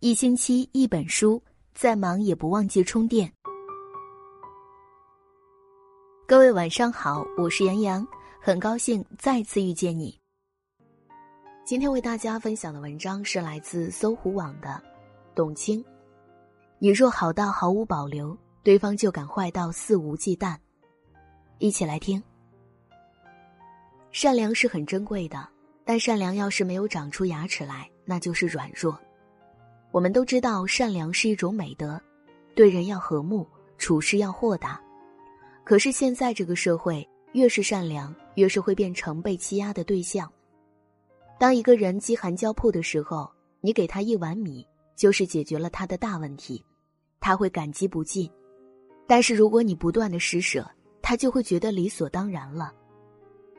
一星期一本书，再忙也不忘记充电。各位晚上好，我是杨洋，很高兴再次遇见你。今天为大家分享的文章是来自搜狐网的董卿。你若好到毫无保留，对方就敢坏到肆无忌惮。一起来听。善良是很珍贵的，但善良要是没有长出牙齿来，那就是软弱。我们都知道，善良是一种美德，对人要和睦，处事要豁达。可是现在这个社会，越是善良，越是会变成被欺压的对象。当一个人饥寒交迫的时候，你给他一碗米，就是解决了他的大问题，他会感激不尽。但是如果你不断的施舍，他就会觉得理所当然了。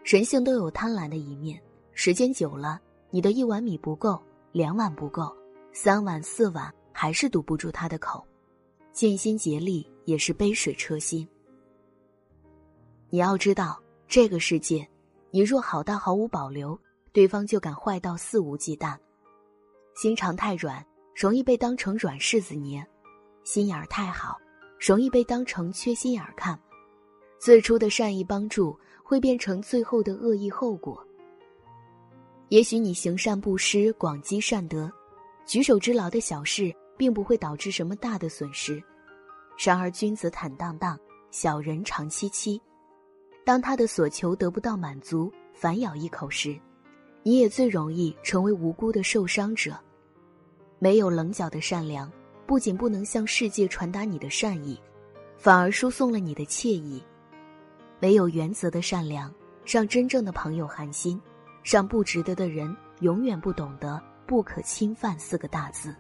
人性都有贪婪的一面，时间久了，你的一碗米不够，两碗不够，三碗四碗还是堵不住他的口，尽心竭力也是杯水车薪。你要知道，这个世界，你若好到毫无保留。对方就敢坏到肆无忌惮，心肠太软，容易被当成软柿子捏；心眼儿太好，容易被当成缺心眼儿看。最初的善意帮助，会变成最后的恶意后果。也许你行善布施，广积善德，举手之劳的小事，并不会导致什么大的损失。然而君子坦荡荡，小人长戚戚。当他的所求得不到满足，反咬一口时，你也最容易成为无辜的受伤者。没有棱角的善良，不仅不能向世界传达你的善意，反而输送了你的惬意。没有原则的善良，让真正的朋友寒心，让不值得的人永远不懂得“不可侵犯”四个大字。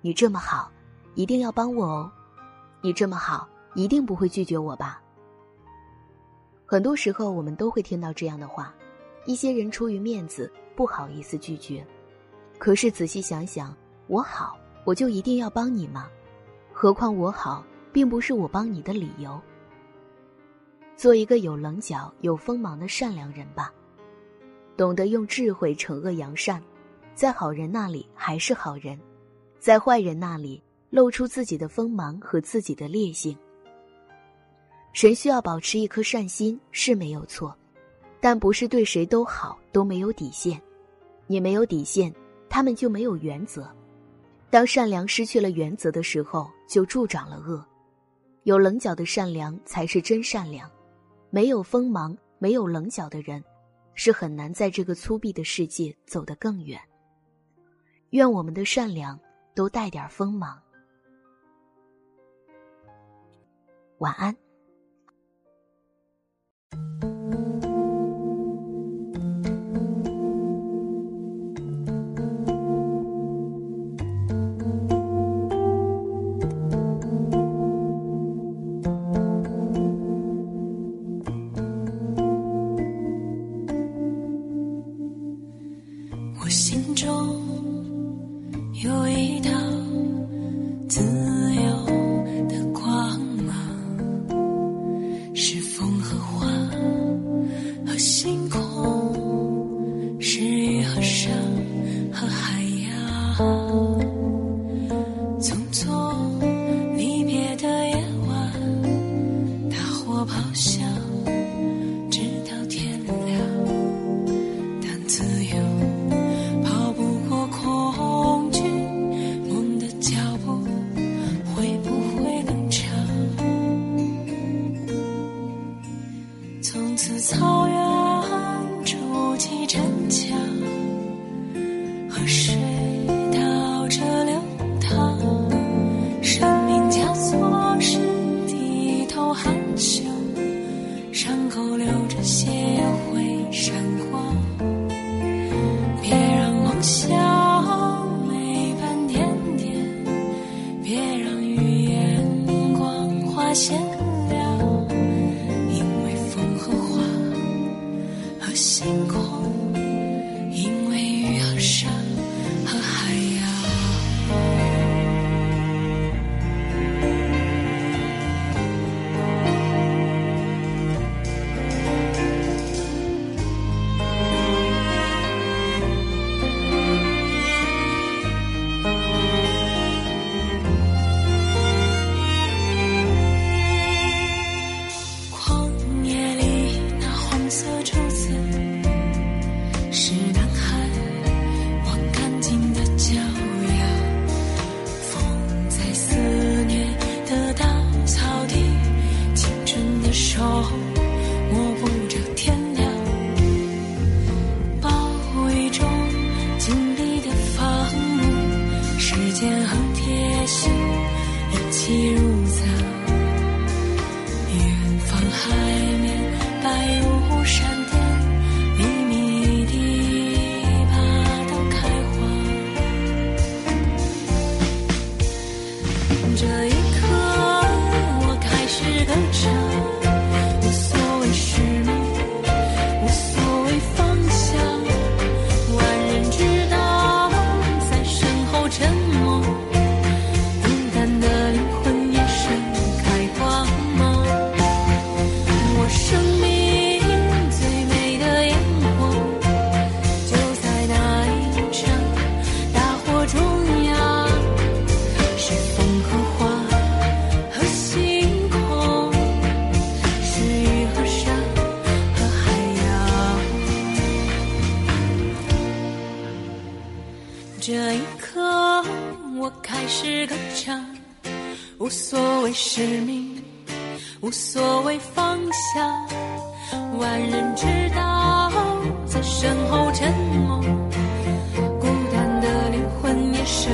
你这么好，一定要帮我哦！你这么好，一定不会拒绝我吧？很多时候，我们都会听到这样的话。一些人出于面子不好意思拒绝，可是仔细想想，我好我就一定要帮你吗？何况我好并不是我帮你的理由。做一个有棱角、有锋芒的善良人吧，懂得用智慧惩恶扬善，在好人那里还是好人，在坏人那里露出自己的锋芒和自己的烈性。人需要保持一颗善心是没有错。但不是对谁都好都没有底线，你没有底线，他们就没有原则。当善良失去了原则的时候，就助长了恶。有棱角的善良才是真善良，没有锋芒、没有棱角的人，是很难在这个粗鄙的世界走得更远。愿我们的善良都带点锋芒。晚安。是是歌唱无所谓使命无所谓方向万人知道在身后沉默孤单的灵魂也是